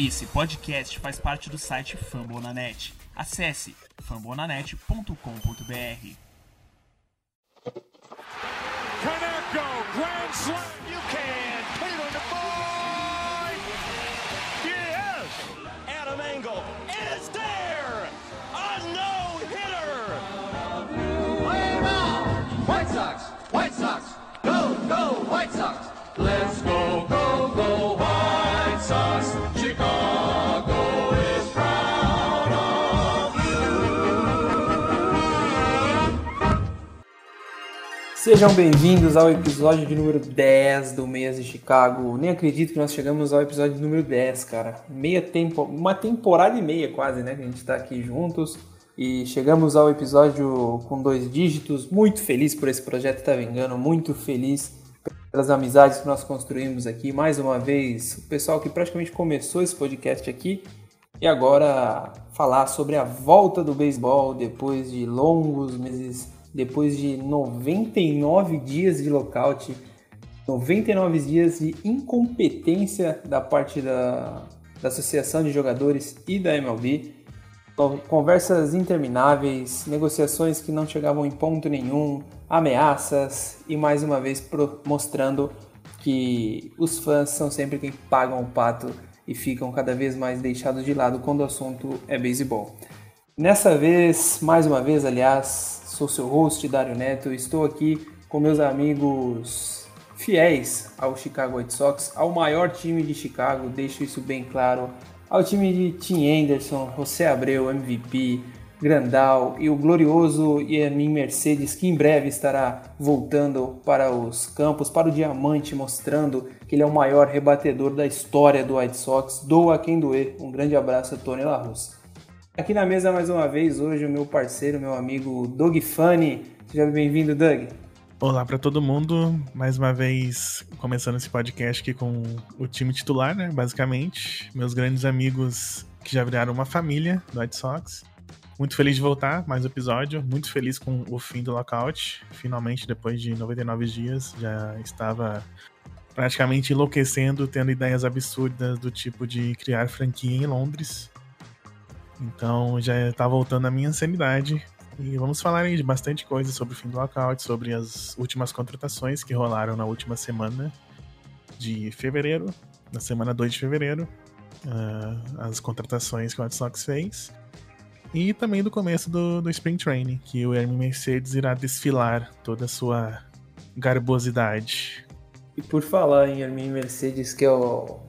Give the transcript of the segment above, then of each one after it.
Esse podcast faz parte do site Fambonanet. Acesse fambonanet.com.br. Kaneko, grand slam. You can the board. Yes. Adam Engel is there. A no hitter. Play ball! White Sox! White Sox! Go, go, White Sox! Let's go, Sejam bem-vindos ao episódio de número 10 do Meias de Chicago. Nem acredito que nós chegamos ao episódio número 10, cara. Meia tempo, uma temporada e meia quase, né, que a gente tá aqui juntos. E chegamos ao episódio com dois dígitos. Muito feliz por esse projeto tá vingando, muito feliz pelas amizades que nós construímos aqui. Mais uma vez, o pessoal que praticamente começou esse podcast aqui. E agora falar sobre a volta do beisebol depois de longos meses, depois de 99 dias de lockout, 99 dias de incompetência da parte da, da Associação de Jogadores e da MLB. Con- Conversas intermináveis, negociações que não chegavam em ponto nenhum, ameaças e mais uma vez mostrando que os fãs são sempre quem pagam o pato e ficam cada vez mais deixados de lado quando o assunto é beisebol. Nessa vez, mais uma vez, aliás, sou seu host, Dário Neto, estou aqui com meus amigos fiéis ao Chicago White Sox, ao maior time de Chicago, deixo isso bem claro, ao time de Tim Anderson, José Abreu, MVP, Grandal e o glorioso Yermin Mercedes, que em breve estará voltando para os campos, para o Diamante, mostrando que ele é o maior rebatedor da história do White Sox. Doa quem doer. Um grande abraço Tony La Russa. Aqui na mesa mais uma vez hoje o meu parceiro, meu amigo Doug Funny. Seja bem-vindo, Doug. Olá para todo mundo, mais uma vez começando esse podcast aqui com o time titular, né? Basicamente, meus grandes amigos que já viraram uma família do White Sox. Muito feliz de voltar, mais um episódio. Muito feliz com o fim do lockout. Finalmente, depois de 99 dias, já estava praticamente enlouquecendo, tendo ideias absurdas do tipo de criar franquia em Londres. Então já tá voltando a minha sanidade. E vamos falar aí de bastante coisa sobre o fim do lockout, sobre as últimas contratações que rolaram na última semana de fevereiro, na semana 2 de fevereiro, ah, as contratações que o White Sox fez. E também do começo do, do Spring Training, que o Hermes Mercedes irá desfilar toda a sua garbosidade. E por falar em Yermin Mercedes, que é o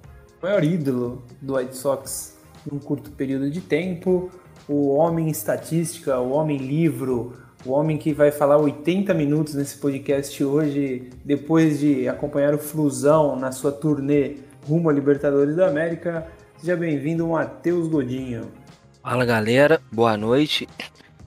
maior ídolo do White Sox num curto período de tempo, o homem estatística, o homem livro, o homem que vai falar 80 minutos nesse podcast hoje, depois de acompanhar o Flusão na sua turnê rumo a Libertadores da América. Seja bem-vindo, Matheus Godinho. Fala galera, boa noite.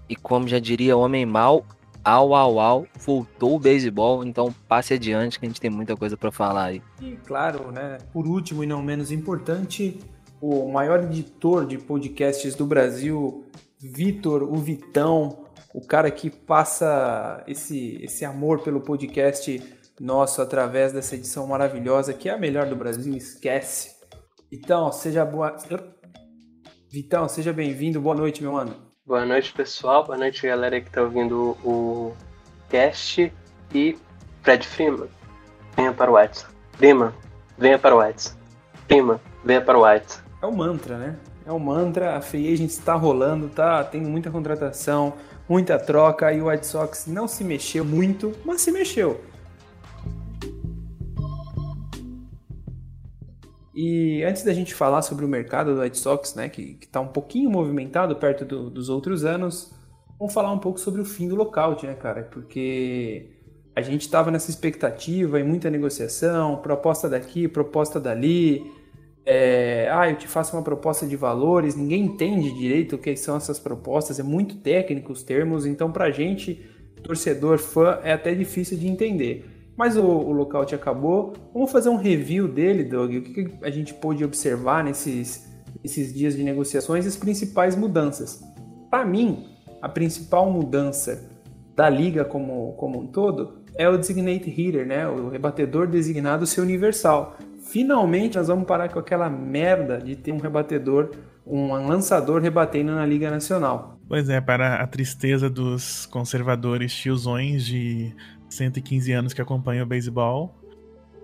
E como já diria Homem Mal, au au au, voltou o beisebol, então passe adiante que a gente tem muita coisa pra falar aí. E claro, né, por último e não menos importante, o maior editor de podcasts do Brasil, Vitor, o Vitão, o cara que passa esse, esse amor pelo podcast nosso através dessa edição maravilhosa, que é a melhor do Brasil, esquece. Então, seja boa. Vitão, seja bem-vindo, boa noite, meu mano. Boa noite, pessoal. Boa noite, galera que tá ouvindo o cast. E Fred Freeman, venha para o Whites. Freeman, venha para o Whites. Freeman, venha para o Whites. É o mantra, né? É o mantra, a free agent está rolando, tá tendo muita contratação, muita troca, e o White Sox não se mexeu muito, mas se mexeu. E antes da gente falar sobre o mercado do White Sox, né, que está um pouquinho movimentado perto do- dos outros anos, vamos falar um pouco sobre o fim do lockout, né, cara? Porque a gente estava nessa expectativa e muita negociação, proposta daqui, proposta dali, é, ah, eu te faço uma proposta de valores, ninguém entende direito o que são essas propostas, é muito técnico os termos, então pra gente, torcedor, fã, é até difícil de entender. Mas o, o lockout acabou, vamos fazer um review dele, Doug, o que, a gente pôde observar nesses, dias de negociações as principais mudanças. Para mim, a principal mudança da liga como, como um todo é o designated hitter, né? O rebatedor designado ser universal. Finalmente nós vamos parar com aquela merda de ter um rebatedor, um lançador rebatendo na Liga Nacional. Pois é, para a tristeza dos conservadores tiozões de 115 anos que acompanham o beisebol,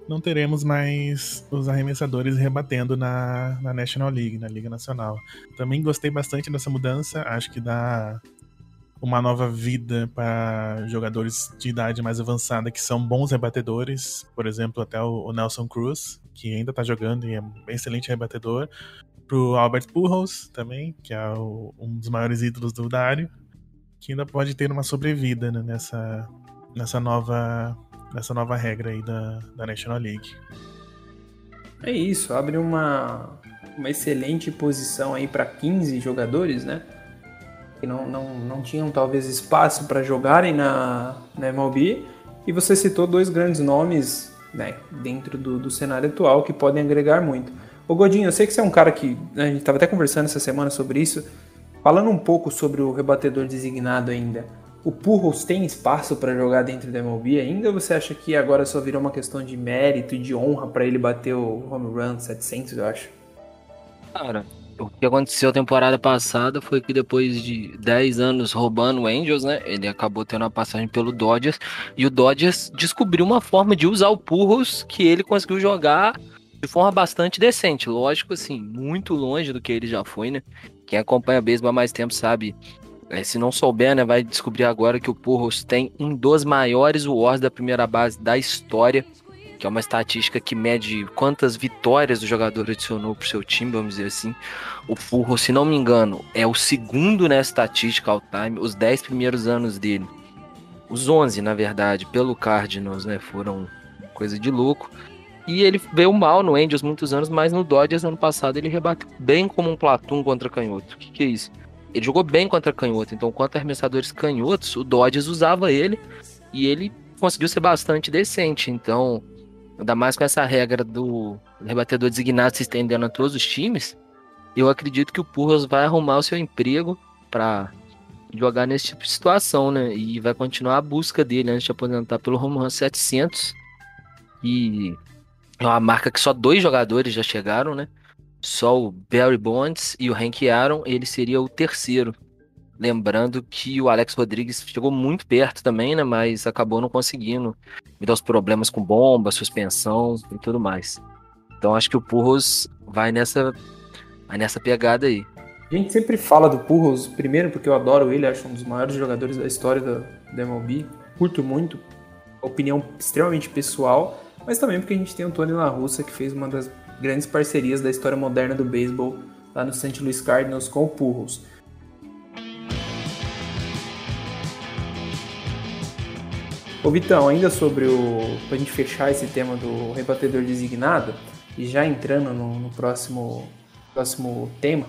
não teremos mais os arremessadores rebatendo na, na National League, na Liga Nacional. Também gostei bastante dessa mudança, acho que dá uma nova vida para jogadores de idade mais avançada que são bons rebatedores, por exemplo, até o, Nelson Cruz, que ainda está jogando e é um excelente rebatedor, pro Albert Pujols também, que é o, um dos maiores ídolos do Dário, que ainda pode ter uma sobrevida né, nessa, nessa nova nessa nova regra aí da, da National League. É isso, abre uma, uma excelente posição aí para 15 jogadores, né? Que não, não, não tinham talvez espaço para jogarem na, na MLB. E você citou dois grandes nomes né, dentro do, do cenário atual que podem agregar muito. Ô Godinho, eu sei que você é um cara que. Né, a gente estava até conversando essa semana sobre isso. Falando um pouco sobre o rebatedor designado ainda o Pujols tem espaço para jogar dentro da MLB ainda? Ou você acha que agora só virou uma questão de mérito e de honra para ele bater o home run 700, eu acho? Cara, o que aconteceu temporada passada foi que depois de 10 anos roubando o Angels, né, ele acabou tendo uma passagem pelo Dodgers e o Dodgers descobriu uma forma de usar o Pujols que ele conseguiu jogar de forma bastante decente. Lógico, assim, muito longe do que ele já foi, né? Quem acompanha beisebol há mais tempo sabe é, se não souber, né, vai descobrir agora que o Purros tem um dos maiores wars da primeira base da história, que é uma estatística que mede quantas vitórias o jogador adicionou para o seu time, vamos dizer assim. O Purros, se não me engano, é o segundo nessa estatística all time, os 10 primeiros anos dele. Os 11, na verdade, pelo Cardinals, né, foram coisa de louco. E ele veio mal no Angels muitos anos, mas no Dodgers ano passado ele rebateu bem como um Platum contra canhoto. O que, que é isso? Ele jogou bem contra canhoto, então contra arremessadores canhotos, o Dodgers usava ele e ele conseguiu ser bastante decente. Então, ainda mais com essa regra do rebatedor designado se estendendo a todos os times, eu acredito que o Purros vai arrumar o seu emprego para jogar nesse tipo de situação, né? E vai continuar a busca dele antes de aposentar pelo home run 700. E é uma marca que só dois jogadores já chegaram, né? Só o Barry Bonds e o Hank Aaron, ele seria o terceiro. Lembrando que o Alex Rodrigues chegou muito perto também, né? Mas acabou não conseguindo, devido aos problemas com bomba, suspensão e tudo mais. Então acho que o Purros vai nessa, vai nessa pegada aí. A gente sempre fala do Purros, primeiro porque eu adoro ele, acho um dos maiores jogadores da história da, da MLB. Curto muito, opinião extremamente pessoal, mas também porque a gente tem o Tony La Russa, que fez uma das grandes parcerias da história moderna do beisebol lá no St. Louis Cardinals com o Pujols. Ô Vitão, ainda sobre o. pra gente fechar esse tema do rebatedor designado, e já entrando no, no próximo, próximo tema,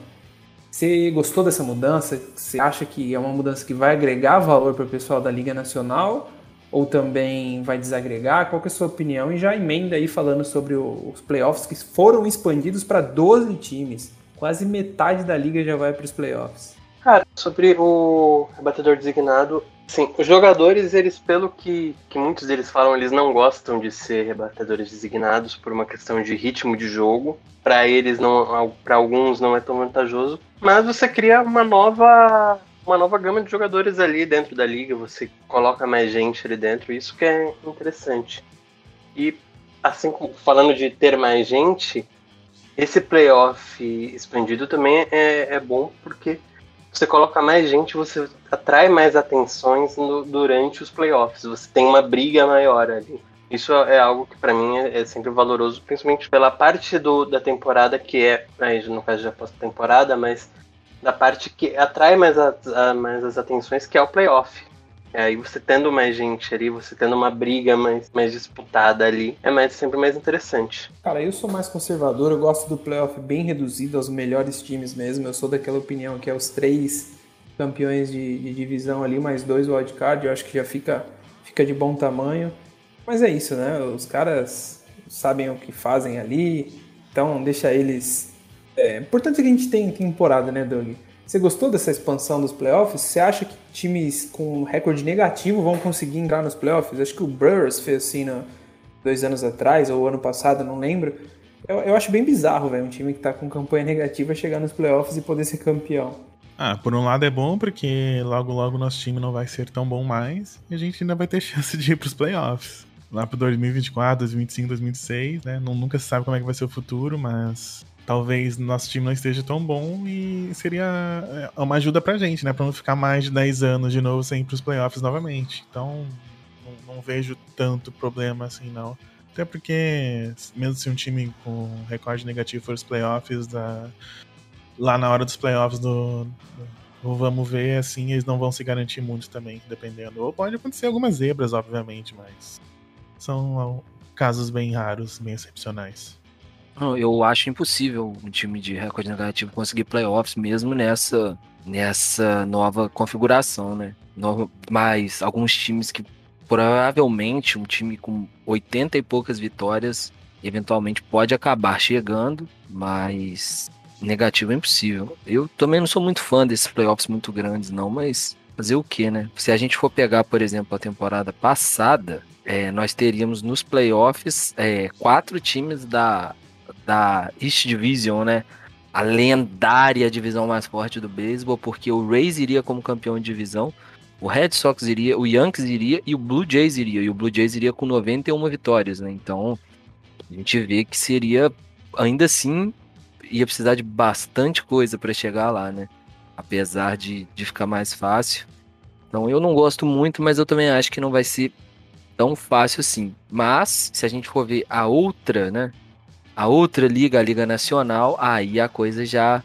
você gostou dessa mudança? Você acha que é uma mudança que vai agregar valor para o pessoal da Liga Nacional? ou também vai desagregar? Qual é a sua opinião? E já emenda aí falando sobre os playoffs que foram expandidos para 12 times. Quase metade da liga já vai para os playoffs. Cara, sobre o rebatedor designado, sim, os jogadores, eles, pelo que, que muitos deles falam, eles não gostam de ser rebatedores designados por uma questão de ritmo de jogo. Para eles, não, para alguns, não é tão vantajoso. Mas você cria uma nova uma nova gama de jogadores ali dentro da liga, você coloca mais gente ali dentro, isso que é interessante. E assim falando de ter mais gente, esse playoff expandido também é, é bom porque você coloca mais gente, você atrai mais atenções no, durante os playoffs, você tem uma briga maior ali. Isso é algo que para mim é, é, sempre valoroso, principalmente pela parte do, da temporada que é, aí no caso já pós-temporada, mas da parte que atrai mais, a, a, mais as atenções, que é o playoff. E aí você tendo mais gente ali, você tendo uma briga mais, mais disputada ali, é mais, sempre mais interessante. Cara, eu sou mais conservador, eu gosto do playoff bem reduzido aos melhores times mesmo. Eu sou daquela opinião que é os três campeões de, de divisão ali, mais dois wildcard, eu acho que já fica, fica de bom tamanho. Mas é isso, né? Os caras sabem o que fazem ali, então deixa eles é importante que a gente tem temporada, né, Doug? Você gostou dessa expansão dos playoffs? Você acha que times com recorde negativo vão conseguir entrar nos playoffs? Acho que o Brewers fez assim no, dois anos atrás, ou ano passado, não lembro. Eu, eu acho bem bizarro, velho, um time que tá com campanha negativa chegar nos playoffs e poder ser campeão. Ah, por um lado é bom porque logo logo nosso time não vai ser tão bom mais e a gente ainda vai ter chance de ir pros playoffs. Lá pro 2024, 2025, 2026, né? Nunca se sabe como é que vai ser o futuro, mas talvez nosso time não esteja tão bom e seria é, uma ajuda pra gente, né? Pra não ficar mais de 10 anos de novo sem ir pros playoffs novamente. Então, não, não vejo tanto problema assim, não. Até porque, mesmo se um time com recorde negativo for os playoffs, da, lá na hora dos playoffs do, do, vamos ver, assim, eles não vão se garantir muito também, dependendo. Ou pode acontecer algumas zebras, obviamente, mas são casos bem raros, bem excepcionais. Eu acho impossível um time de recorde negativo conseguir playoffs mesmo nessa, nessa nova configuração, né? Mas alguns times que provavelmente um time com 80 e poucas vitórias eventualmente pode acabar chegando, mas negativo é impossível. Eu também não sou muito fã desses playoffs muito grandes, não, mas fazer o que, né? Se a gente for pegar, por exemplo, a temporada passada, é, nós teríamos nos playoffs é, quatro times da da East Division, né? A lendária divisão mais forte do beisebol, porque o Rays iria como campeão de divisão, o Red Sox iria, o Yankees iria e o Blue Jays iria. E o Blue Jays iria com 91 vitórias, né? Então, a gente vê que seria, ainda assim, ia precisar de bastante coisa para chegar lá, né? Apesar de, de ficar mais fácil. Então, eu não gosto muito, mas eu também acho que não vai ser tão fácil assim. Mas, se a gente for ver a outra, né? A outra liga, a Liga Nacional, aí a coisa já,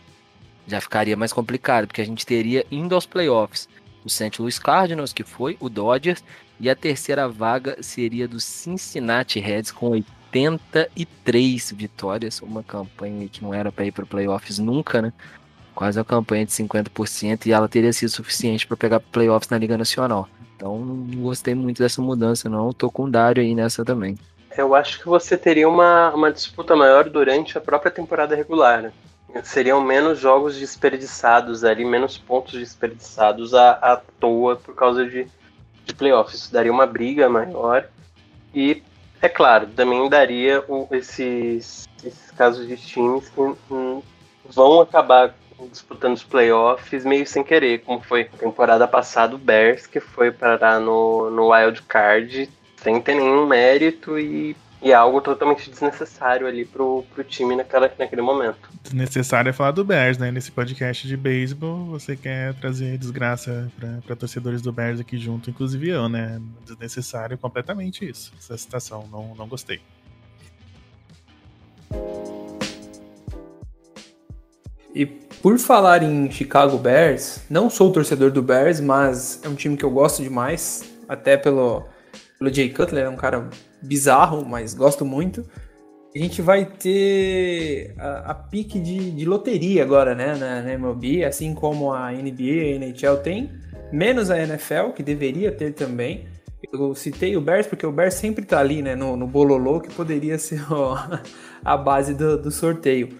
já ficaria mais complicada, porque a gente teria indo aos playoffs o St. Louis Cardinals, que foi o Dodgers, e a terceira vaga seria do Cincinnati Reds com 83 vitórias, uma campanha que não era para ir para playoffs nunca, né? Quase uma campanha de 50% e ela teria sido suficiente para pegar playoffs na Liga Nacional. Então não gostei muito dessa mudança, não. Tô com o Dário aí nessa também. Eu acho que você teria uma, uma disputa maior durante a própria temporada regular. Né? Seriam menos jogos desperdiçados ali, menos pontos desperdiçados à, à toa por causa de, de playoffs. Daria uma briga maior. E, é claro, também daria o, esses, esses casos de times que hum, vão acabar disputando os playoffs meio sem querer, como foi a temporada passada o Bears, que foi parar no, no Wild Card sem ter nenhum mérito e, e é algo totalmente desnecessário ali pro, pro time naquela, naquele momento. Desnecessário é falar do Bears, né? Nesse podcast de beisebol, você quer trazer desgraça para torcedores do Bears aqui junto, inclusive eu, né? Desnecessário completamente isso. Essa citação, não, não gostei. E por falar em Chicago Bears, não sou torcedor do Bears, mas é um time que eu gosto demais, até pelo, pelo Jay Cutler, é um cara bizarro, mas gosto muito. A gente vai ter a, a pique de, de, loteria agora, né, na, na MLB, assim como a NBA e a NHL tem, menos a NFL, que deveria ter também. Eu citei o Bears porque o Bears sempre tá ali, né, no, no bololô, que poderia ser ó, a base do, do sorteio.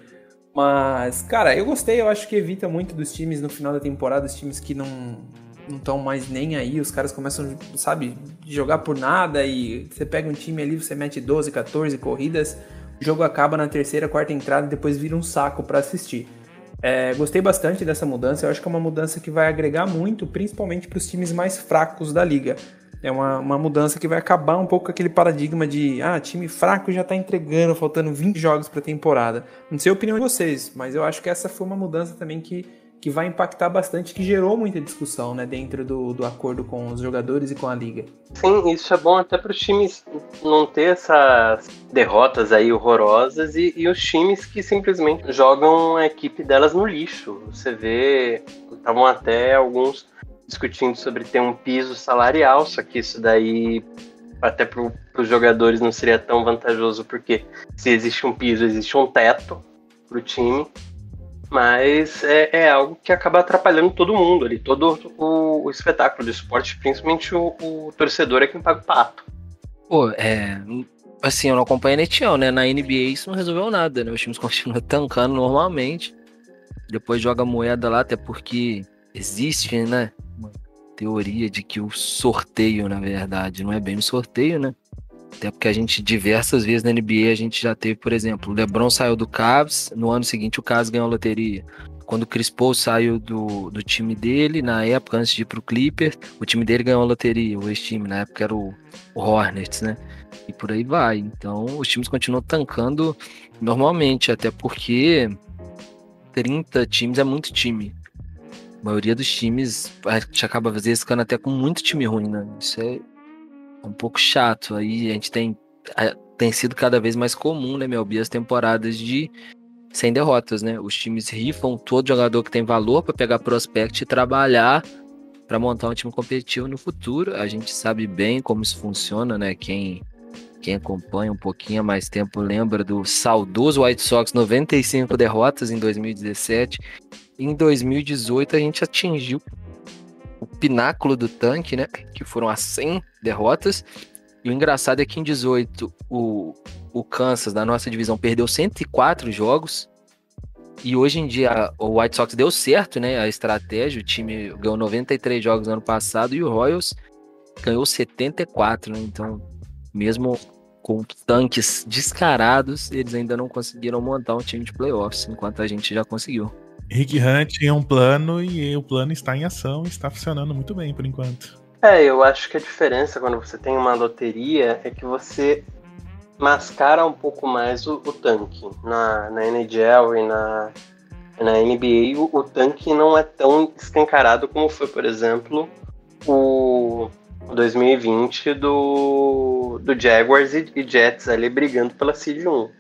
Mas, cara, eu gostei, eu acho que evita muito dos times no final da temporada, os times que não, não estão mais nem aí, os caras começam, sabe, jogar por nada e você pega um time ali, você mete 12, 14 corridas, o jogo acaba na terceira, quarta entrada e depois vira um saco para assistir. É, gostei bastante dessa mudança, eu acho que é uma mudança que vai agregar muito, principalmente para os times mais fracos da liga. É uma, uma mudança que vai acabar um pouco aquele paradigma de ah, time fraco já está entregando, faltando 20 jogos para temporada. Não sei a opinião de vocês, mas eu acho que essa foi uma mudança também que que vai impactar bastante, que gerou muita discussão né, dentro do, do acordo com os jogadores e com a liga. Sim, isso é bom até para os times não ter essas derrotas aí horrorosas e, e, os times que simplesmente jogam a equipe delas no lixo. Você vê, estavam até alguns discutindo sobre ter um piso salarial, só que isso daí até para os jogadores não seria tão vantajoso, porque se existe um piso, existe um teto para o time mas é, é, algo que acaba atrapalhando todo mundo ali, todo o, o espetáculo do esporte, principalmente o, o, torcedor é quem paga o pato. Pô, é. Assim, eu não acompanho a NHL, né? Na NBA isso não resolveu nada, né? Os times continuam tancando normalmente. Depois joga moeda lá, até porque existe, né? Uma teoria de que o sorteio, na verdade, não é bem o sorteio, né? Até porque a gente, diversas vezes na NBA, a gente já teve, por exemplo, o LeBron saiu do Cavs, no ano seguinte o Cavs ganhou a loteria. Quando o Chris Paul saiu do, do time dele, na época, antes de ir pro Clippers, o time dele ganhou a loteria, o ex-time, na época era o, o Hornets, né? E por aí vai. Então, os times continuam tancando normalmente, até porque 30 times é muito time. A maioria dos times, a gente acaba às vezes ficando até com muito time ruim, né? Isso é um pouco chato. Aí a gente tem, tem sido cada vez mais comum, né, Melbi, as temporadas de sem derrotas, né? Os times rifam todo jogador que tem valor para pegar prospect e trabalhar para montar um time competitivo no futuro. A gente sabe bem como isso funciona, né? Quem quem acompanha um pouquinho há mais tempo lembra do saudoso White Sox 95 derrotas em 2017. Em 2018 a gente atingiu o pináculo do tanque, né? Que foram as 100 derrotas. E o engraçado é que em 18 o, o Kansas da nossa divisão perdeu 104 jogos. E hoje em dia o White Sox deu certo, né? A estratégia, o time ganhou 93 jogos no ano passado e o Royals ganhou 74, né? Então, mesmo com tanques descarados, eles ainda não conseguiram montar um time de playoffs, enquanto a gente já conseguiu. Rick Hunt tinha um plano e o plano está em ação e está funcionando muito bem por enquanto. É, eu acho que a diferença quando você tem uma loteria é que você mascara um pouco mais o, o tanque. Na, na NHL e na, na NBA, o, o tanque não é tão escancarado como foi, por exemplo, o 2020 do, do Jaguars e, e Jets ali brigando pela Seed 1.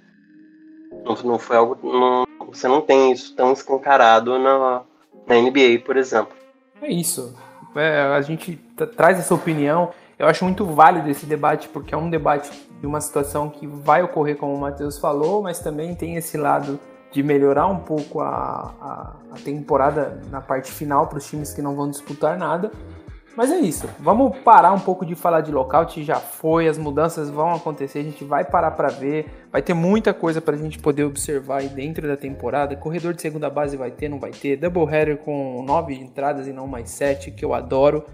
Não, não foi algo. Não, você não tem isso tão escancarado na, na NBA, por exemplo. É isso. É, a gente traz essa opinião. Eu acho muito válido esse debate, porque é um debate de uma situação que vai ocorrer, como o Matheus falou, mas também tem esse lado de melhorar um pouco a, a, a temporada na parte final para os times que não vão disputar nada. Mas é isso. Vamos parar um pouco de falar de lockout. Já foi, as mudanças vão acontecer. A gente vai parar para ver. Vai ter muita coisa para a gente poder observar aí dentro da temporada. Corredor de segunda base vai ter, não vai ter. Double header com nove entradas e não mais sete, que eu adoro.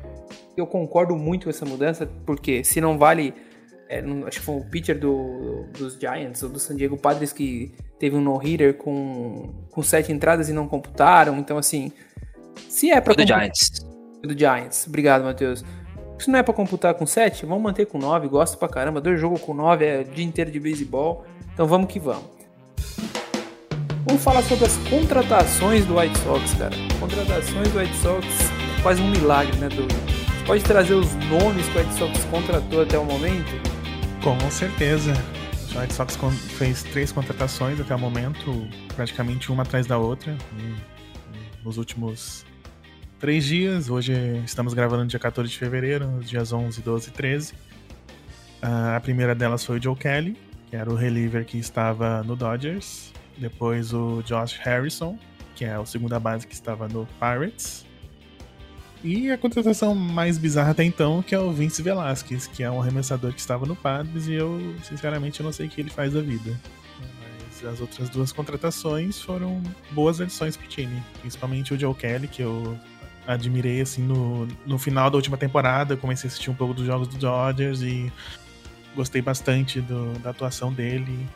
Eu concordo muito com essa mudança, porque se não vale. É, acho que foi o pitcher do, dos Giants ou do San Diego Padres que teve um no-hitter com, com sete entradas e não computaram. Então, assim, se é para. Do Giants do Giants. Obrigado, Matheus. Se não é para computar com 7, vamos manter com 9. Gosto pra caramba. Dois jogos com 9 é o dia inteiro de beisebol. Então vamos que vamos. Vamos falar sobre as contratações do White Sox, cara. Contratações do White Sox é quase um milagre, né, Douglas? Você pode trazer os nomes que o White Sox contratou até o momento? Com certeza. O White Sox fez três contratações até o momento, praticamente uma atrás da outra, nos últimos três dias. Hoje estamos gravando dia 14 de fevereiro, dias 11, 12 e 13. Uh, a primeira delas foi o Joe Kelly, que era o reliever que estava no Dodgers. Depois o Josh Harrison, que é o segunda base que estava no Pirates. E a contratação mais bizarra até então, que é o Vince Velasquez, que é um arremessador que estava no Padres e eu, sinceramente, eu não sei o que ele faz da vida. Mas as outras duas contratações foram boas adições pro time. Principalmente o Joe Kelly, que eu admirei, assim, no, no final da última temporada. Comecei a assistir um pouco dos jogos do Dodgers e gostei bastante do, da atuação dele.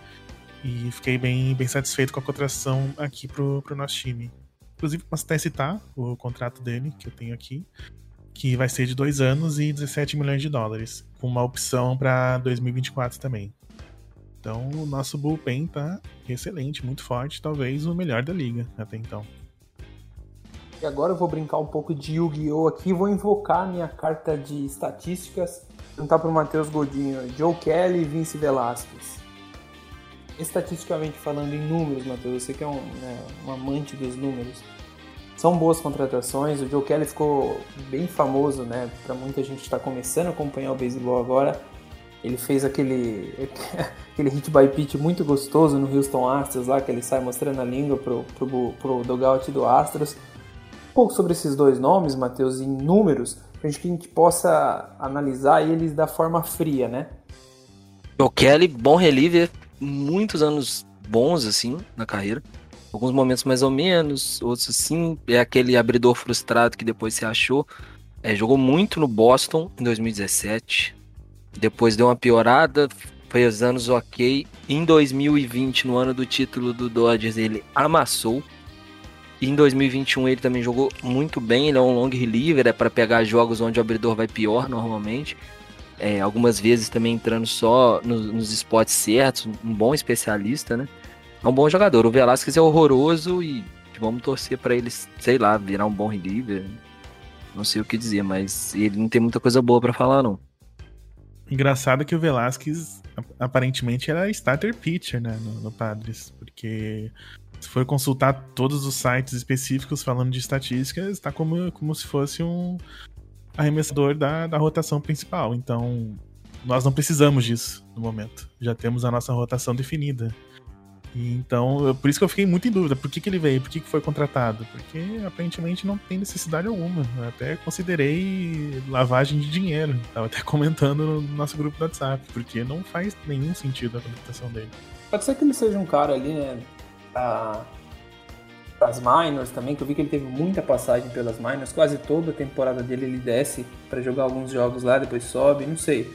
E fiquei bem, bem satisfeito com a contratação aqui pro, pro nosso time. Inclusive, posso até citar o contrato dele, que eu tenho aqui, que vai ser de dois anos e 17 milhões de dólares, com uma opção para 2024 também. Então, o nosso bullpen tá excelente, muito forte, talvez o melhor da liga até então. E agora eu vou brincar um pouco de Yu-Gi-Oh! aqui, vou invocar minha carta de estatísticas, perguntar para o Matheus Godinho, Joe Kelly e Vince Velasquez. Estatisticamente falando, em números, Matheus, você que é um, né, um amante dos números, são boas contratações. O Joe Kelly ficou bem famoso, né? Para muita gente está começando a acompanhar o beisebol agora. Ele fez aquele, aquele hit by pitch muito gostoso no Houston Astros lá, que ele sai mostrando a língua pro, pro, pro dugout do Astros pouco sobre esses dois nomes, Matheus, em números, para que a gente possa analisar eles da forma fria, né? O Kelly, bom reliever, muitos anos bons, assim, na carreira. Alguns momentos mais ou menos, outros assim, é aquele abridor frustrado que depois se achou. É, jogou muito no Boston em 2017. depois deu uma piorada, fez anos ok. Em 2020, no ano do título do Dodgers, ele amassou. Em 2021 ele também jogou muito bem, ele é um long reliever, é para pegar jogos onde o abridor vai pior normalmente. É, algumas vezes também entrando só nos, nos spots certos, um bom especialista, né? É um bom jogador. O Velasquez é horroroso e vamos torcer para ele, sei lá, virar um bom reliever. Não sei o que dizer, mas ele não tem muita coisa boa para falar, não. Engraçado que o Velasquez aparentemente era starter pitcher, né, no, no Padres, porque se for consultar todos os sites específicos falando de estatísticas, está como, como se fosse um arremessador da, da rotação principal. Então, nós não precisamos disso no momento. Já temos a nossa rotação definida. Então, eu, por isso que eu fiquei muito em dúvida. Por que, que ele veio? Por que, que foi contratado? Porque aparentemente não tem necessidade alguma. Eu até considerei lavagem de dinheiro. Tava até comentando no nosso grupo do WhatsApp. Porque não faz nenhum sentido a contratação dele. Pode ser que ele seja um cara ali, né? As minors também, que eu vi que ele teve muita passagem pelas minors. Quase toda a temporada dele ele desce para jogar alguns jogos lá, depois sobe. Não sei.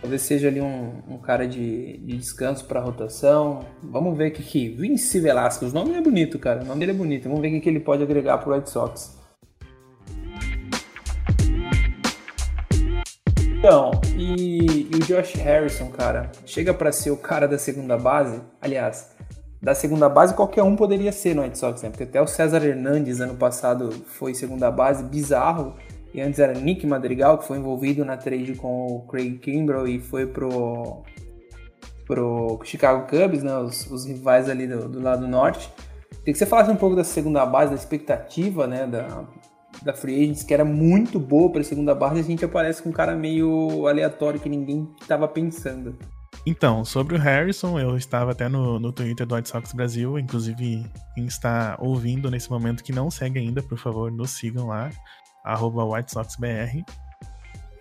Talvez seja ali um, um cara de, de descanso para rotação. Vamos ver o que, que. Vince Velasquez, o nome é bonito, cara. O nome dele é bonito. Vamos ver o que, que ele pode agregar pro Red Sox. Então, e, e, o Josh Harrison, cara, chega para ser o cara da segunda base. Aliás, da segunda base qualquer um poderia ser no Red Sox, né? Porque até o César Hernandes ano passado foi segunda base, bizarro e antes era Nick Madrigal, que foi envolvido na trade com o Craig Kimbrell e foi pro, pro Chicago Cubs, né, os, os rivais ali do, do, lado norte. Queria que você falasse um pouco da segunda base, da expectativa né, da, da Free Agents, que era muito boa para segunda base, e a gente aparece com um cara meio aleatório que ninguém estava pensando. Então, sobre o Harrison, eu estava até no, no Twitter do White Sox Brasil, inclusive quem está ouvindo nesse momento que não segue ainda, por favor, nos sigam lá arroba WhiteSoxBR.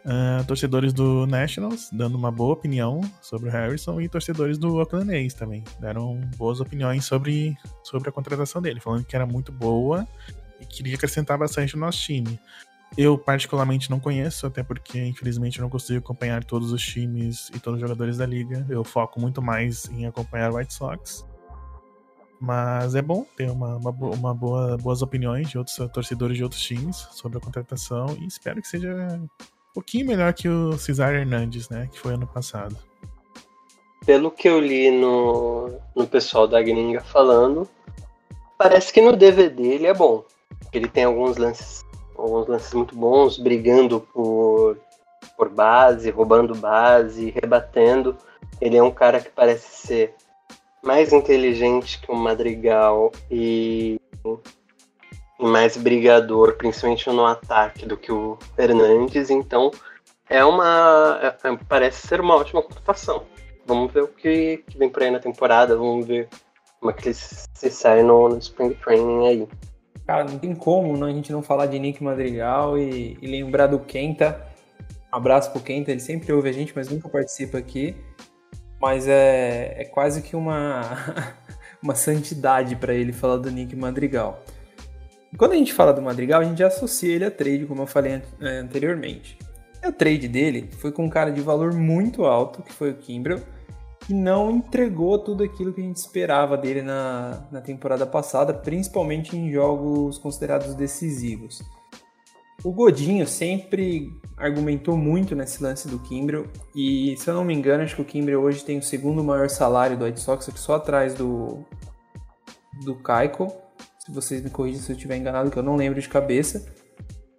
Uh, torcedores do Nationals dando uma boa opinião sobre o Harrison e torcedores do Oakland A's também deram boas opiniões sobre, sobre a contratação dele, falando que era muito boa e queria acrescentar bastante no nosso time. Eu particularmente não conheço, até porque infelizmente eu não consigo acompanhar todos os times e todos os jogadores da liga. Eu foco muito mais em acompanhar White Sox. Mas é bom ter uma, uma, uma, boa, boas opiniões de outros torcedores de outros times sobre a contratação e espero que seja um pouquinho melhor que o Cesar Hernandes, né? Que foi ano passado. Pelo que eu li no, no pessoal da gringa falando, parece que no DVD ele é bom. Ele tem alguns lances, alguns lances muito bons, brigando por, por base, roubando base, rebatendo. Ele é um cara que parece ser mais inteligente que o Madrigal e, e mais brigador, principalmente no ataque, do que o Fernandes. Então, é uma. É, é, parece ser uma ótima contratação. Vamos ver o que, que vem por aí na temporada, vamos ver como é que ele se sai no, no Spring Training aí. Cara, não tem como não, a gente não falar de Nick Madrigal e, e lembrar do Kenta. Um abraço pro Kenta, ele sempre ouve a gente, mas nunca participa aqui mas é, é quase que uma, uma santidade para ele falar do Nick Madrigal. quando a gente fala do Madrigal, a gente já associa ele a trade, como eu falei é, anteriormente. E o trade dele foi com um cara de valor muito alto, que foi o Kimbrel, que não entregou tudo aquilo que a gente esperava dele na, na temporada passada, principalmente em jogos considerados decisivos. O Godinho sempre argumentou muito nesse lance do Kimbrel e, se eu não me engano, acho que o Kimbrel hoje tem o segundo maior salário do White Sox, só atrás do do Kaiko. Se vocês me corrigem se eu estiver enganado, que eu não lembro de cabeça.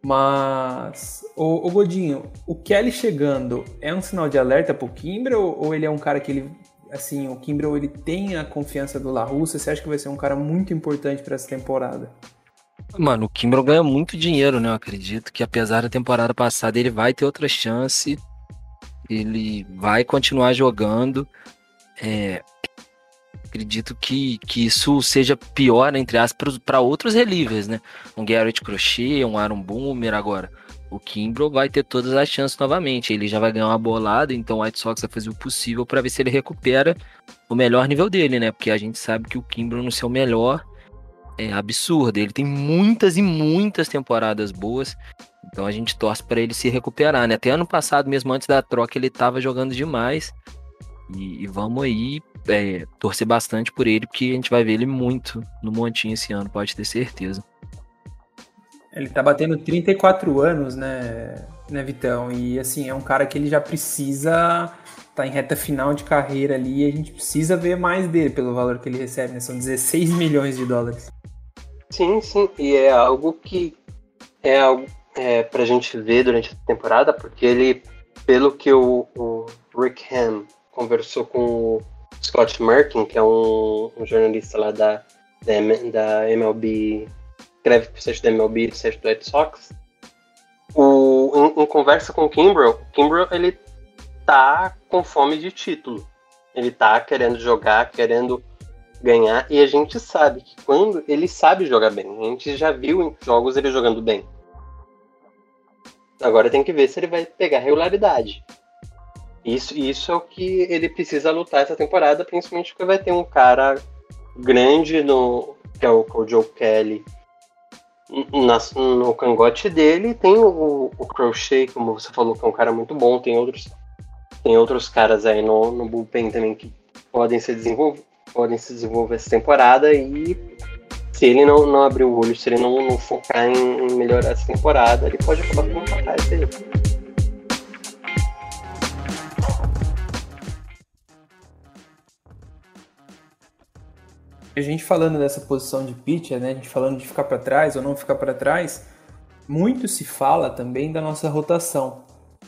Mas, o, Godinho, o Kelly chegando é um sinal de alerta pro Kimbrel ou ele é um cara que ele assim, o Kimbrel ele tem a confiança do La Russa? Você acha que vai ser um cara muito importante para essa temporada? Mano, o Kimbrel ganha muito dinheiro, né? Eu acredito que apesar da temporada passada ele vai ter outra chance. Ele vai continuar jogando. É, acredito que, que isso seja pior, entre aspas, para outros relievers, né? Um Garrett Crochet, um Aaron Boomer agora. O Kimbrel vai ter todas as chances novamente. Ele já vai ganhar uma bolada, então o White Sox vai fazer o possível para ver se ele recupera o melhor nível dele, né? Porque a gente sabe que o Kimbrel no seu melhor é absurda. Ele tem muitas e muitas temporadas boas. Então a gente torce para ele se recuperar, né? Até ano passado, mesmo antes da troca, ele tava jogando demais. E, e vamos aí é, torcer bastante por ele, porque a gente vai ver ele muito no Montinho esse ano, pode ter certeza. Ele tá batendo 34 anos, né, né, Vitão? E assim, é um cara que ele já precisa tá em reta final de carreira ali e a gente precisa ver mais dele pelo valor que ele recebe, né? São 16 milhões de dólares. Sim, sim, e é algo que é algo é, pra gente ver durante a temporada, porque ele, pelo que o, o Rick Ham conversou com o Scott Merkin, que é um, um jornalista lá da, da, da MLB escreve pro site da MLB e pro site do White Sox, o, em, em, conversa com o Kimbrel, o Kimbrel ele tá com fome de título. Ele tá querendo jogar, querendo ganhar, e a gente sabe que quando ele sabe jogar bem, a gente já viu em jogos ele jogando bem. Agora tem que ver se ele vai pegar regularidade. Isso, isso é o que ele precisa lutar essa temporada, principalmente porque vai ter um cara grande no que é o, o Joe Kelly na, no cangote dele tem o, o Crochet, como você falou, que é um cara muito bom. Tem outros, tem outros caras aí no, no bullpen também que podem se desenvolver, podem se desenvolver essa temporada e se ele não, não abrir o olho, se ele não, não focar em, melhorar essa temporada, ele pode acabar ficando pra trás dele. A gente falando dessa posição de pitcher, né, a gente falando de ficar para trás ou não ficar para trás, muito se fala também da nossa rotação.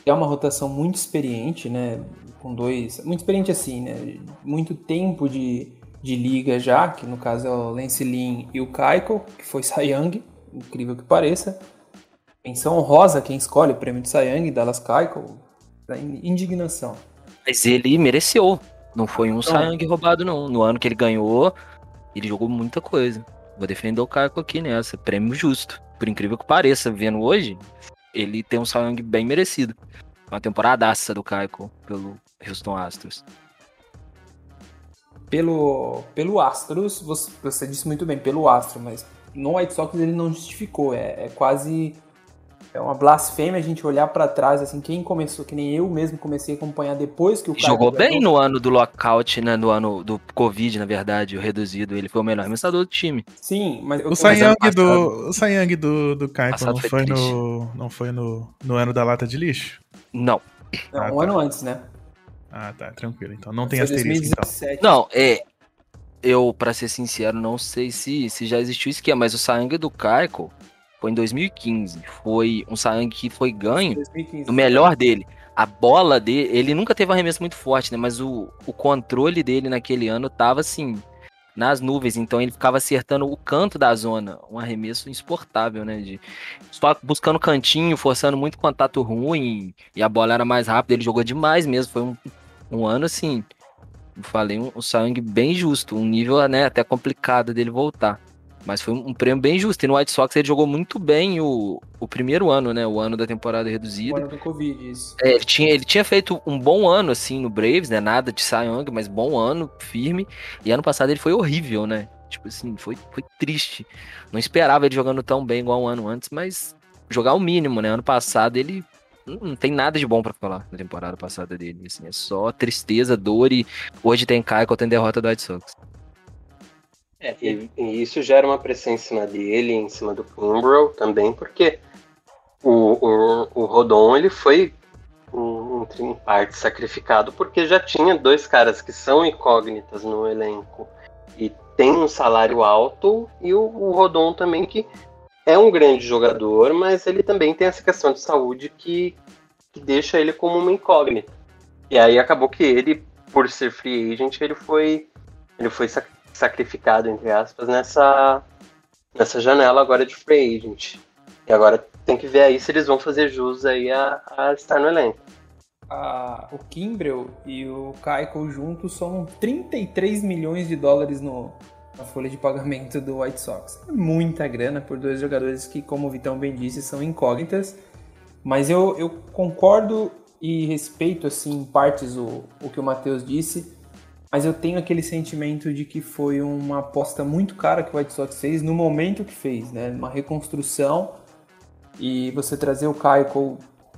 É uma rotação muito experiente, né, com dois, muito experiente assim, né, muito tempo de, de liga já, que no caso é o Lance Lynn e o Keiko, que foi Young, incrível que pareça. Menção honrosa quem escolhe o prêmio de Young, Dallas Keiko, indignação. Mas ele mereceu. Não foi um então, Young roubado, não. No ano que ele ganhou, ele jogou muita coisa. Vou defender o Caco aqui nessa. Prêmio justo. Por incrível que pareça, vendo hoje, ele tem um sangue bem merecido. Uma temporadaça do Caco pelo Houston Astros. Pelo, pelo Astros, você, você disse muito bem, pelo Astro, mas no White Sox ele não justificou. É, é quase é uma blasfêmia a gente olhar para trás, assim, quem começou, que nem eu mesmo comecei a acompanhar depois que o Jogou bem no ano do lockout, né, no ano do Covid, na verdade, o reduzido, ele foi o melhor arremessador do time. Sim, mas... O Sayang do, o Sayang do, do Kaipo não foi, no, não foi no, no ano da lata de lixo? Não. Não, ah, um tá. ano antes, né? Ah, tá, tranquilo, então não tem asterisco, então. Não, é... Eu, para ser sincero, não sei se, se já existiu esquema, mas o Sayang do Kaiko foi em 2015. Foi um Sayang que foi ganho 2015. do melhor dele. A bola dele, ele nunca teve um arremesso muito forte, né? Mas o, o controle dele naquele ano tava assim, nas nuvens. Então ele ficava acertando o canto da zona. Um arremesso insuportável, né? De, só buscando cantinho, forçando muito contato ruim. E a bola era mais rápida. Ele jogou demais mesmo. Foi um, um ano assim. Falei, um, um bem justo. Um nível né, até complicado dele voltar. Mas foi um prêmio bem justo. E no White Sox ele jogou muito bem o, o primeiro ano, né? O ano da temporada reduzida. O ano do Covid, isso. É, ele, tinha, ele tinha feito um bom ano, assim, no Braves, né? Nada de Cy Young, mas bom ano, firme. E ano passado ele foi horrível, né? Tipo assim, foi, foi triste. Não esperava ele jogando tão bem igual um ano antes, mas jogar o mínimo, né? Ano passado ele não tem nada de bom para falar na temporada passada dele. Assim, é só tristeza, dor e hoje tem Caio tem derrota do White Sox. É, e, e, isso gera uma pressão em cima dele, em cima do Kimbrel também, porque o, o, o Rodon ele foi em, em parte sacrificado porque já tinha dois caras que são incógnitas no elenco e tem um salário alto e o, o Rodon também que é um grande jogador, mas ele também tem essa questão de saúde que, que deixa ele como uma incógnita. E aí acabou que ele, por ser free agent, ele foi ele foi sacrificado sacrificado, entre aspas, nessa, nessa janela agora de free agent. E agora tem que ver aí se eles vão fazer jus aí a, a estar no elenco. Ah, o Kimbrel e o Keiko juntos somam 33 milhões de dólares no, na folha de pagamento do White Sox. É muita grana por dois jogadores que, como o Vitão bem disse, são incógnitas. Mas eu, eu concordo e respeito, assim, em partes o, o que o Matheus disse mas eu tenho aquele sentimento de que foi uma aposta muito cara que o White Sox fez no momento que fez, né? Uma reconstrução e você trazer o Keuchel,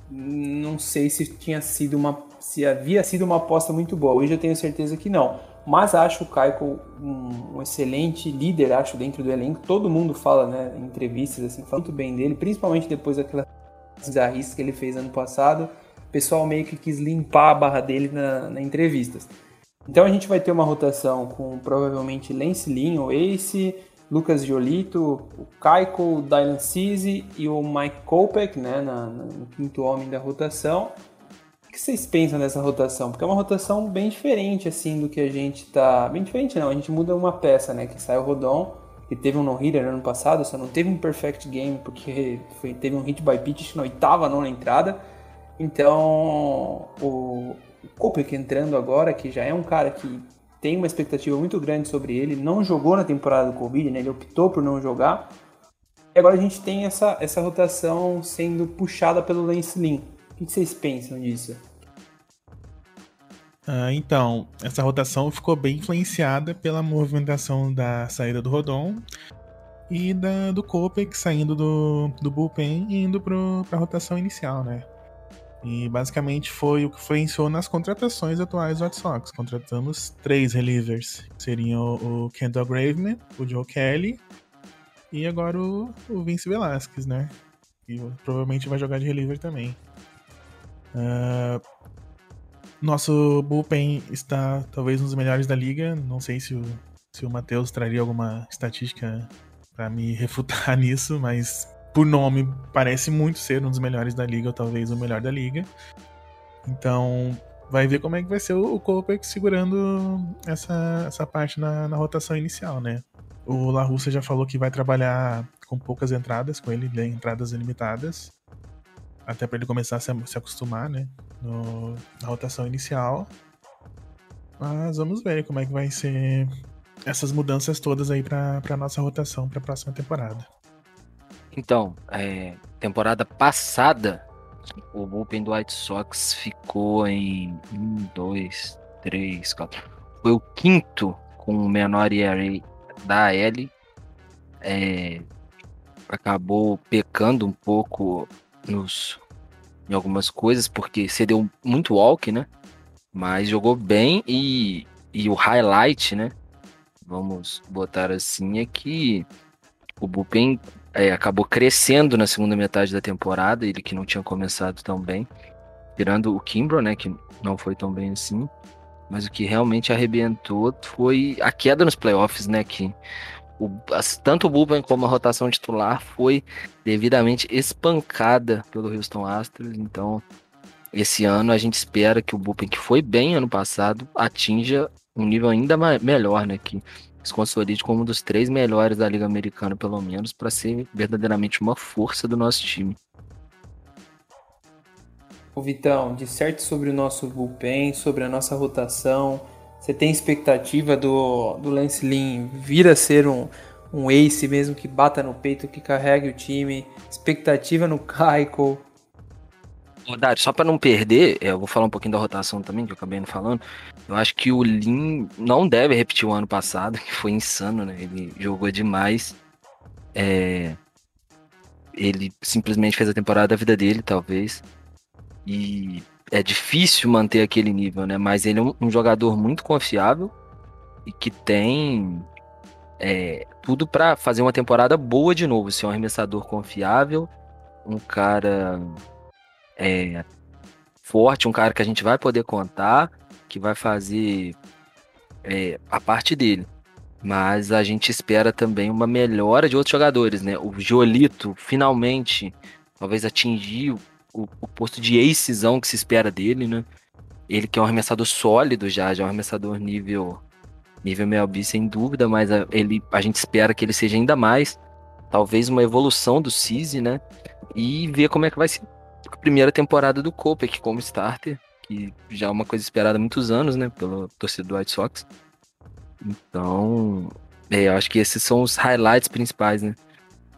não sei se tinha sido uma, se havia sido uma aposta muito boa. Hoje eu tenho certeza que não. Mas acho o Keuchel um, um excelente líder, acho dentro do elenco. Todo mundo fala, né, em entrevistas assim, fala muito bem dele, principalmente depois daquela bizarrice que ele fez ano passado. O pessoal meio que quis limpar a barra dele na, na entrevistas. Então a gente vai ter uma rotação com provavelmente Lance Lynn, o Ace, Lucas Giolito, o Kaiko, o Dylan Cease e o Mike Kopek, né, na, no quinto homem da rotação. O que vocês pensam dessa rotação? Porque é uma rotação bem diferente, assim, do que a gente tá... Bem diferente não, a gente muda uma peça, né, que sai o Rodon, que teve um no-hitter ano passado, só não teve um perfect game, porque foi, teve um hit by pitch na oitava, nona entrada. Então, o, Kopek entrando agora, que já é um cara que tem uma expectativa muito grande sobre ele, não jogou na temporada do Covid, né? Ele optou por não jogar. E agora a gente tem essa, essa rotação sendo puxada pelo Lance Lynn. O que vocês pensam disso? Ah, então, essa rotação ficou bem influenciada pela movimentação da saída do Rodon e da, do Kopek saindo do, do bullpen e indo para a rotação inicial, né? E basicamente foi o que influenciou nas contratações atuais do White Sox. Contratamos três relievers. Seriam o Kendall Graveman, o Joe Kelly e agora o, Vince Velasquez, né? E provavelmente vai jogar de reliever também. Uh, nosso bullpen está talvez um dos melhores da liga. Não sei se o, se o Matheus traria alguma estatística para me refutar nisso, mas por nome, parece muito ser um dos melhores da liga, ou talvez o melhor da liga. Então, vai ver como é que vai ser o, o segurando essa, essa parte na, na rotação inicial, né? O La Russa já falou que vai trabalhar com poucas entradas com ele, né? entradas limitadas, até para ele começar a se, se acostumar, né? No, na rotação inicial. Mas vamos ver como é que vai ser essas mudanças todas aí para nossa rotação para a próxima temporada. Então, é, temporada passada, o bullpen do White Sox ficou em 1, 2, 3, 4. Foi o quinto com o menor ERA da AL. É, acabou pecando um pouco nos, em algumas coisas, porque cedeu muito walk, né? Mas jogou bem e, e o highlight, né? Vamos botar assim, é que o bullpen é, acabou crescendo na segunda metade da temporada, ele que não tinha começado tão bem, tirando o Kimbrough, né, que não foi tão bem assim, mas o que realmente arrebentou foi a queda nos playoffs, né, que o, tanto o Bullpen como a rotação titular foi devidamente espancada pelo Houston Astros, então esse ano a gente espera que o Bullpen, que foi bem ano passado, atinja um nível ainda melhor, né, que se consolide como um dos três melhores da Liga Americana, pelo menos, para ser verdadeiramente uma força do nosso time. O Vitão, disserte sobre o nosso bullpen, sobre a nossa rotação. Você tem expectativa do, do Lance Lynn vir a ser um, um ace mesmo que bata no peito, que carregue o time? Expectativa no Kaiko? Dário, só para não perder, é, eu vou falar um pouquinho da rotação também, que eu acabei não falando. Eu acho que o Lin não deve repetir o ano passado, que foi insano, né? Ele jogou demais. É... Ele simplesmente fez a temporada da vida dele, talvez. E é difícil manter aquele nível, né? Mas ele é um, jogador muito confiável e que tem é, tudo para fazer uma temporada boa de novo. Ser um arremessador confiável, um cara é, forte, um cara que a gente vai poder contar, que vai fazer é, a parte dele. Mas a gente espera também uma melhora de outros jogadores, né? O Jolito finalmente talvez atingir o, o posto de acezão que se espera dele, né? Ele que é um arremessador sólido já, já é um arremessador nível nível MLB sem dúvida, mas a, ele, a gente espera que ele seja ainda mais, talvez uma evolução do Cise, né? E ver como é que vai ser a primeira temporada do Kopech como starter, que já é uma coisa esperada há muitos anos, né, pelo torcedor do White Sox. Então, é, eu acho que esses são os highlights principais, né,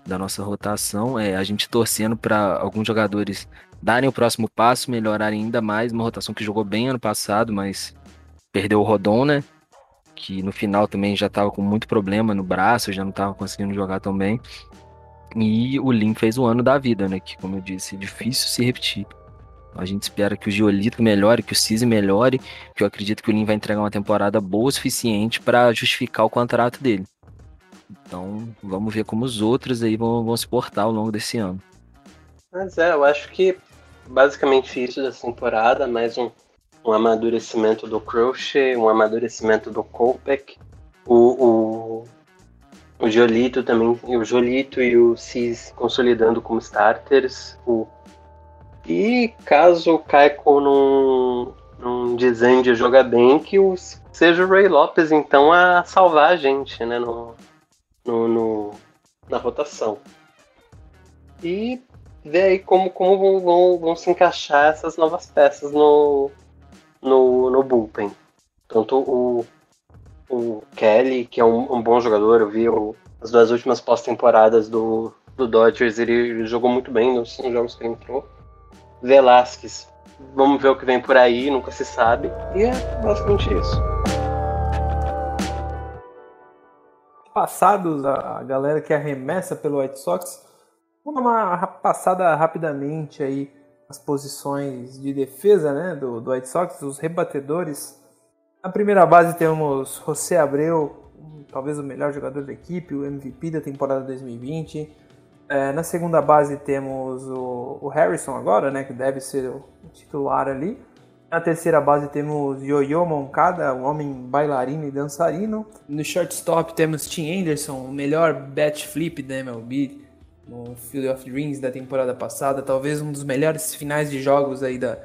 da nossa rotação. É a gente torcendo para alguns jogadores darem o próximo passo, melhorarem ainda mais. Uma rotação que jogou bem ano passado, mas perdeu o Rodon, né? que no final também já estava com muito problema no braço, já não estava conseguindo jogar tão bem. E o Lin fez o ano da vida, né? Que, como eu disse, é difícil se repetir. A gente espera que o Giolito melhore, que o Cisi melhore, que eu acredito que o Lin vai entregar uma temporada boa o suficiente para justificar o contrato dele. Então, vamos ver como os outros aí vão, vão se portar ao longo desse ano. Mas é, eu acho que basicamente isso dessa temporada, mais um, um amadurecimento do Crochet, um amadurecimento do Kopek, o, o, o Jolito também, o Jolito e o Cis consolidando como starters, o, e caso o Kaiko não, não jogar bem, que o, seja o Ray Lopes então a salvar a gente, né, no, no, no na rotação. E ver aí como, como vão, vão, vão se encaixar essas novas peças no, no, no bullpen. Tanto o, o Kelly, que é um, um bom jogador, eu vi o, as duas últimas pós-temporadas do, do Dodgers, ele, jogou muito bem nos, jogos que ele entrou. Velasquez, vamos ver o que vem por aí, nunca se sabe. E é basicamente isso. Passados a, a galera que arremessa pelo White Sox, Vamos dar uma passada rapidamente aí as posições de defesa né, do, do White Sox, os rebatedores. Na primeira base temos José Abreu, talvez o melhor jogador da equipe, o MVP da temporada 2020. É, na segunda base temos o, o, Harrison agora, né, que deve ser o titular ali. Na terceira base temos Yo-Yo Moncada, um homem bailarino e dançarino. No shortstop temos Tim Anderson, o melhor bat flip da MLB no Field of Dreams da temporada passada, talvez um dos melhores finais de jogos aí da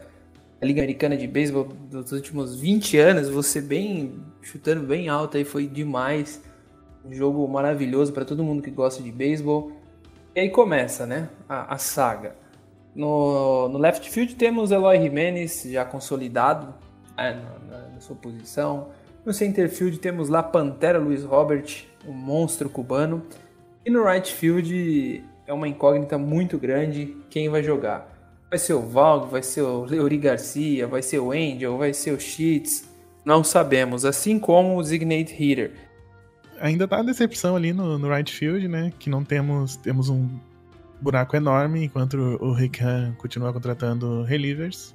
Liga Americana de Beisebol dos últimos 20 anos, você bem chutando bem alto aí foi demais. Um jogo maravilhoso para todo mundo que gosta de beisebol. E aí começa, né, a, a saga. No, no, left field temos Eloy Jimenez já consolidado é, na, na, sua posição. No center field temos lá Pantera Luiz Robert, o monstro cubano. E no right field é uma incógnita muito grande quem vai jogar. Vai ser o Valg, vai ser o Leori Garcia, vai ser o Angel, vai ser o Sheets. Não sabemos, assim como o Designated Hitter. Ainda tá a decepção ali no, no right field, né? Que não temos temos um buraco enorme, enquanto o Rick Han continua contratando relievers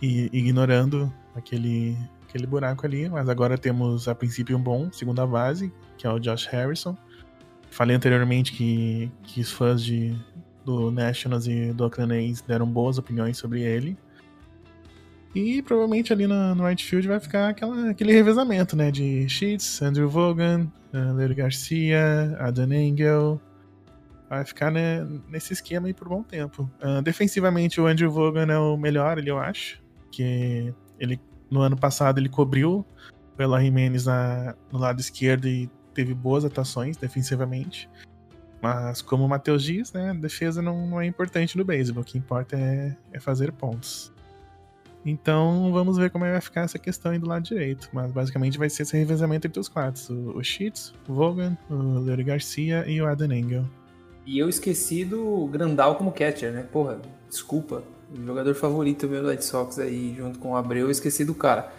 e ignorando aquele, aquele buraco ali. Mas agora temos, a princípio, um bom segunda base, que é o Josh Harrison. Falei anteriormente que, que os fãs de, do Nationals e do Oakland deram boas opiniões sobre ele. E provavelmente ali no, no right field vai ficar aquela, aquele revezamento, né? De Sheets, Andrew Vogan, uh, Lery Garcia, Adam Engel. Vai ficar né, nesse esquema aí por bom tempo. Uh, defensivamente, o Andrew Vogan é o melhor, ele, eu acho. Que ele, no ano passado, ele cobriu Eloy Jimenez na, no lado esquerdo e teve boas atuações defensivamente. Mas como o Matheus diz, né, defesa não, não é importante no beisebol. O que importa é, é, fazer pontos. Então vamos ver como é vai ficar essa questão aí do lado direito. Mas basicamente vai ser esse revezamento entre os quatro: o, Sheets, o Vogan, o Lery Garcia e o Adam Engel. E eu esqueci do Grandal como catcher, né? Porra, desculpa. O jogador favorito meu do White Sox aí, junto com o Abreu, eu esqueci do cara.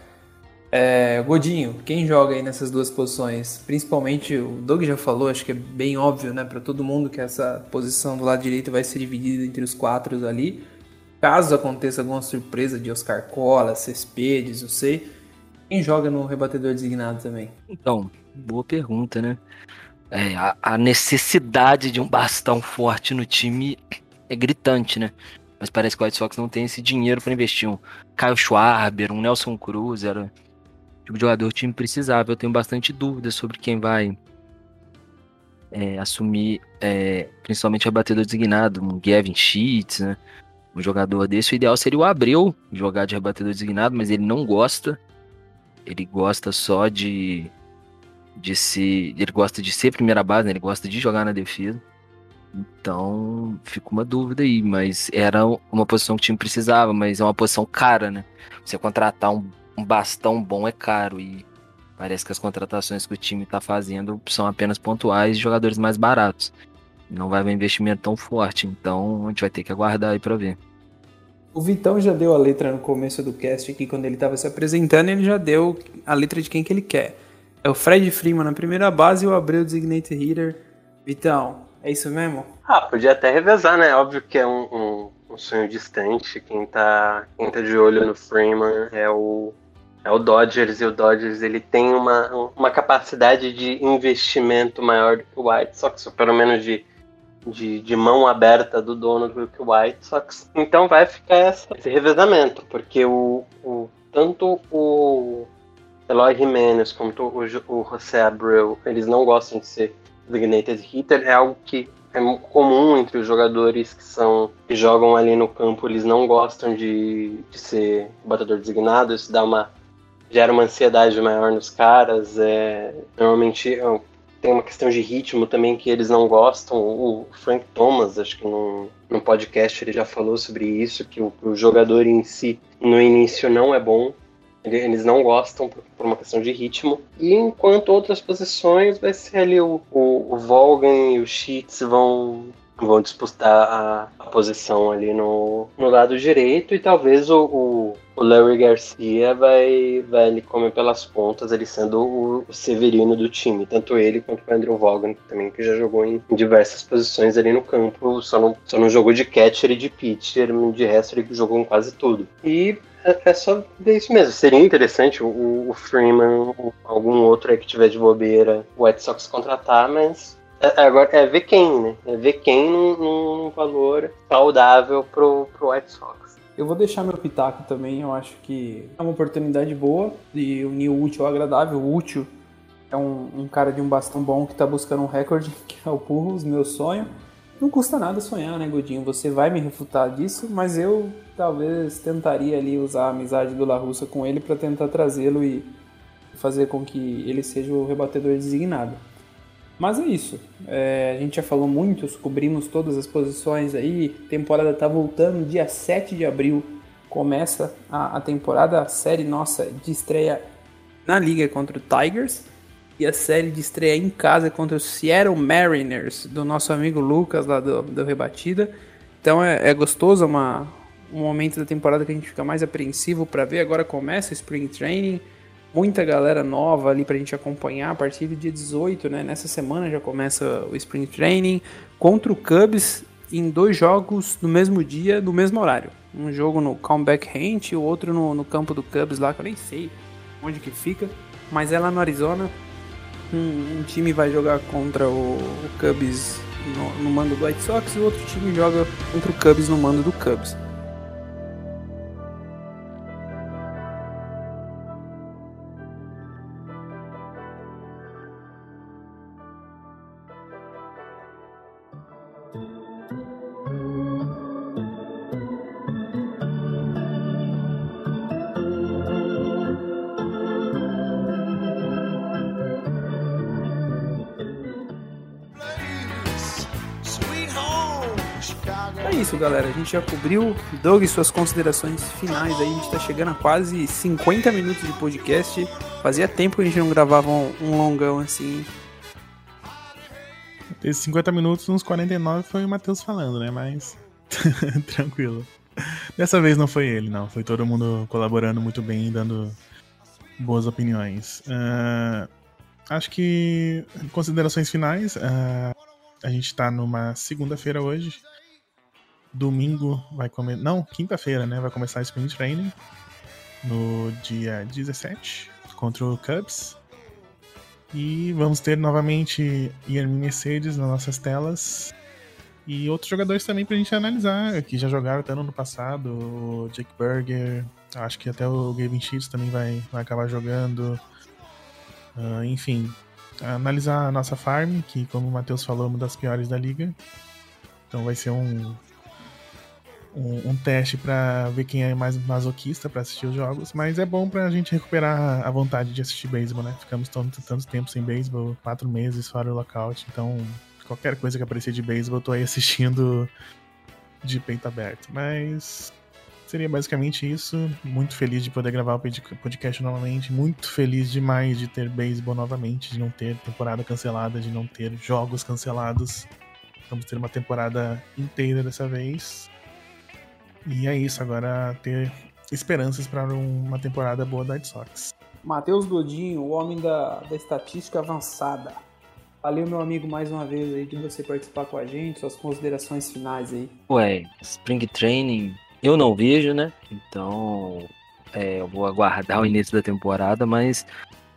É, Godinho, quem joga aí nessas duas posições? Principalmente o Doug já falou, acho que é bem óbvio, né, para todo mundo que essa posição do lado direito vai ser dividida entre os quatro ali. Caso aconteça alguma surpresa de Oscar Cola, Cespedes, não sei, quem joga no rebatedor designado também? Então, boa pergunta, né? É, a, a necessidade de um bastão forte no time é gritante, né? Mas parece que o White Sox não tem esse dinheiro para investir. Um Caio Schwarber, um Nelson Cruz, era tipo de jogador o time precisava. Eu tenho bastante dúvidas sobre quem vai é, assumir, é, principalmente a batedor designado, um Gavin Sheets, né? Um jogador desse. O ideal seria o Abreu jogar de rebatedor designado, mas ele não gosta. Ele gosta só de, de ser. Ele gosta de ser primeira base, né? ele gosta de jogar na defesa. Então, fica uma dúvida aí, mas era uma posição que o time precisava, mas é uma posição cara, né? Você contratar um um bastão bom é caro e parece que as contratações que o time está fazendo são apenas pontuais de jogadores mais baratos. Não vai haver investimento tão forte, então a gente vai ter que aguardar aí para ver. O Vitão já deu a letra no começo do cast aqui, quando ele estava se apresentando, ele já deu a letra de quem que ele quer. É o Fred Freeman na primeira base e o Abreu designated hitter. Vitão, é isso mesmo? Ah, podia até revezar, né? Óbvio que é um, um, um sonho distante. Quem tá, quem tá de olho no Freeman é o, é o Dodgers. E o Dodgers ele tem uma, uma capacidade de investimento maior do que o White Sox, ou pelo menos de, de, de mão aberta do dono do que o White Sox. Então vai ficar essa, esse revezamento, porque o, o tanto o Eloy Jimenez quanto o, o José Abreu, eles não gostam de ser designated hitter, é algo que é comum entre os jogadores que são que jogam ali no campo, eles não gostam de, de ser batedor designado, isso dá uma gera uma ansiedade maior nos caras, é, normalmente tem uma questão de ritmo também que eles não gostam. O Frank Thomas, acho que no podcast ele já falou sobre isso, que o, o jogador em si no início não é bom, eles não gostam por uma questão de ritmo. E enquanto outras posições vai ser ali o, o, o Volgan e o Sheets vão vão disputar a, a, posição ali no, no lado direito e talvez o, o, o, Larry Garcia vai, vai ali comer pelas pontas, ele sendo o, o, Severino do time, tanto ele quanto o Andrew Vaughan também, que já jogou em, em, diversas posições ali no campo, só não, só não jogou de catcher e de pitcher, de resto ele jogou em quase tudo. E é, é só ver isso mesmo. Seria interessante o, o Freeman, algum outro aí que tiver de bobeira, o White Sox contratar, mas é, é, agora é ver quem, né? É ver quem num, num valor saudável pro, pro White Sox. Eu vou deixar meu pitaco também, eu acho que é uma oportunidade boa de unir o útil ao agradável. O útil é um, um cara de um bastão bom que tá buscando um recorde, que é o Purros, meu sonho. Não custa nada sonhar, né, Godinho? Você vai me refutar disso, mas eu talvez tentaria ali usar a amizade do La Russa com ele para tentar trazê-lo e fazer com que ele seja o rebatedor designado. Mas é isso. É, a gente já falou muito, cobrimos todas as posições aí. Temporada tá voltando, dia 7 de abril começa a, a temporada. A série nossa de estreia na liga contra o Tigers. E a série de estreia em casa contra o Seattle Mariners, do nosso amigo Lucas lá do, do Rebatida. Então é, é gostoso, é uma, um momento da temporada que a gente fica mais apreensivo para ver. Agora começa o Spring Training muita galera nova ali pra gente acompanhar a partir do dia 18, né? Nessa semana já começa o Spring Training contra o Cubs em dois jogos no mesmo dia, no mesmo horário. Um jogo no Comeback Ranch e o outro no, no campo do Cubs lá, que eu nem sei onde que fica, mas é lá no Arizona. Um, um time vai jogar contra o, o Cubs no, no mando do White Sox e o outro time joga contra o Cubs no mando do Cubs. Gente já cobriu. Doug, suas considerações finais aí. A gente tá chegando a quase 50 minutos de podcast. Fazia tempo que a gente não gravava um, um longão assim. Esses 50 minutos, uns 49 foi o Matheus falando, né? Mas. Tranquilo. Dessa vez não foi ele, não. Foi todo mundo colaborando muito bem, dando boas opiniões. Uh, acho que. Considerações finais. Uh, a gente tá numa segunda-feira hoje. Domingo vai começar. Não, quinta-feira, né? Vai começar o Spring Training. No dia 17 contra o Cubs. E vamos ter novamente Yermin Mercedes nas nossas telas. E outros jogadores também pra gente analisar, que já jogaram até no ano passado. O Jake Burger, acho que até o Gavin Sheets também vai, vai acabar jogando. Uh, enfim, analisar a nossa farm, que como o Matheus falou, é uma das piores da liga. Então vai ser um, um, um teste para ver quem é mais masoquista para assistir os jogos, mas é bom pra gente recuperar a vontade de assistir beisebol, né? Ficamos tanto, tanto tempo sem beisebol, quatro meses fora o lockout, então qualquer coisa que aparecer de beisebol eu tô aí assistindo de peito aberto. Mas seria basicamente isso. Muito feliz de poder gravar o podcast novamente. Muito feliz demais de ter beisebol novamente, de não ter temporada cancelada, de não ter jogos cancelados. Vamos ter uma temporada inteira dessa vez. E é isso, agora ter esperanças para uma temporada boa da Red Sox. Matheus Godinho, o homem da, da estatística avançada. Valeu, meu amigo, mais uma vez aí de você participar com a gente, suas considerações finais aí. Ué, Spring Training eu não vejo, né? Então é, eu vou aguardar o início da temporada, mas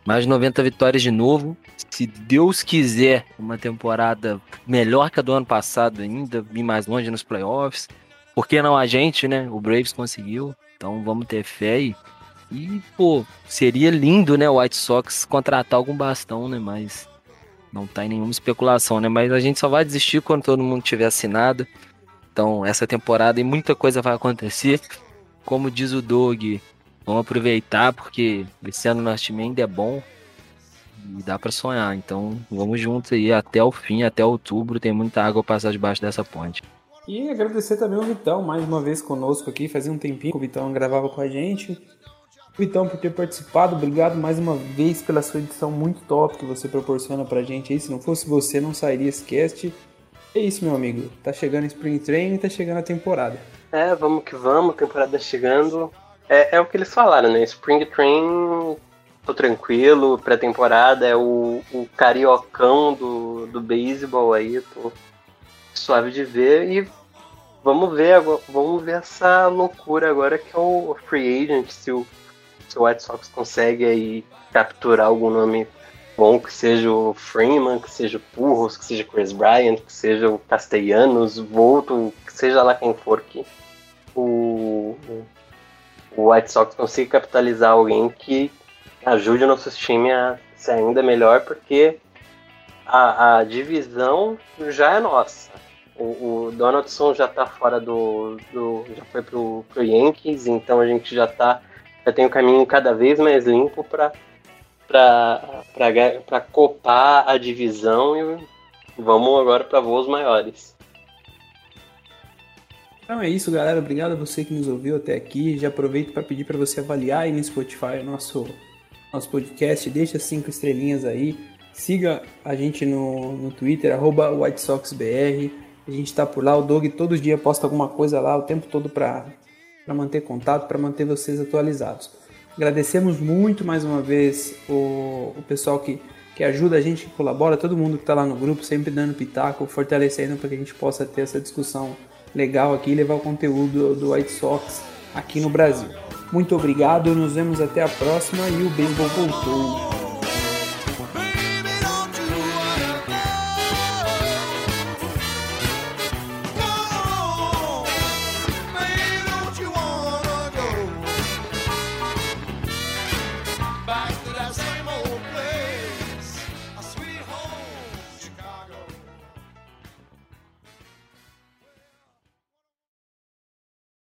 mais 90 vitórias de novo. Se Deus quiser, uma temporada melhor que a do ano passado ainda, ir mais longe nos playoffs. Por que não a gente, né? O Braves conseguiu. Então vamos ter fé e, e pô, seria lindo, né, o White Sox contratar algum bastão, né? Mas não tá em nenhuma especulação, né? Mas a gente só vai desistir quando todo mundo tiver assinado. Então, essa temporada e muita coisa vai acontecer. Como diz o Doug, vamos aproveitar porque esse ano nosso time ainda é bom e dá para sonhar. Então, vamos juntos aí até o fim, até outubro. Tem muita água passar debaixo dessa ponte. E agradecer também o Vitão, mais uma vez conosco aqui. Fazia um tempinho que o Vitão gravava com a gente. Vitão, por ter participado, obrigado mais uma vez pela sua edição muito top que você proporciona pra gente aí. Se não fosse você, não sairia esse cast. É isso, meu amigo. Tá chegando Spring Training, tá chegando a temporada. É, vamos que vamos, temporada chegando. É, é o que eles falaram, né? Spring Training, tô tranquilo, pré-temporada é o, o cariocão do, do beisebol aí, tô suave de ver e vamos ver agora, vamos ver essa loucura agora que é o free agent, se o, se o White Sox consegue aí capturar algum nome bom, que seja o Freeman, que seja o Purros, que seja o Chris Bryant, que seja o Castellanos, Volto, que seja lá quem for que o, o White Sox consiga capitalizar alguém que ajude o nosso time a ser ainda melhor, porque a, a divisão já é nossa. O, o Donaldson já está fora do, do. já foi pro, pro Yankees, então a gente já tá. Já tem um caminho cada vez mais limpo para para copar a divisão e vamos agora para voos maiores. Então é isso, galera. Obrigado a você que nos ouviu até aqui. Já aproveito para pedir para você avaliar aí no Spotify o nosso, nosso podcast. Deixa cinco estrelinhas aí. Siga a gente no, no Twitter, arroba WhiteSoxBR. A gente está por lá. O Doug todo dia posta alguma coisa lá o tempo todo para manter contato, para manter vocês atualizados. Agradecemos muito mais uma vez o, o pessoal que, que ajuda a gente, que colabora, todo mundo que está lá no grupo, sempre dando pitaco, fortalecendo para que a gente possa ter essa discussão legal aqui e levar o conteúdo do White Sox aqui no Brasil. Muito obrigado, nos vemos até a próxima e o beisebol voltou.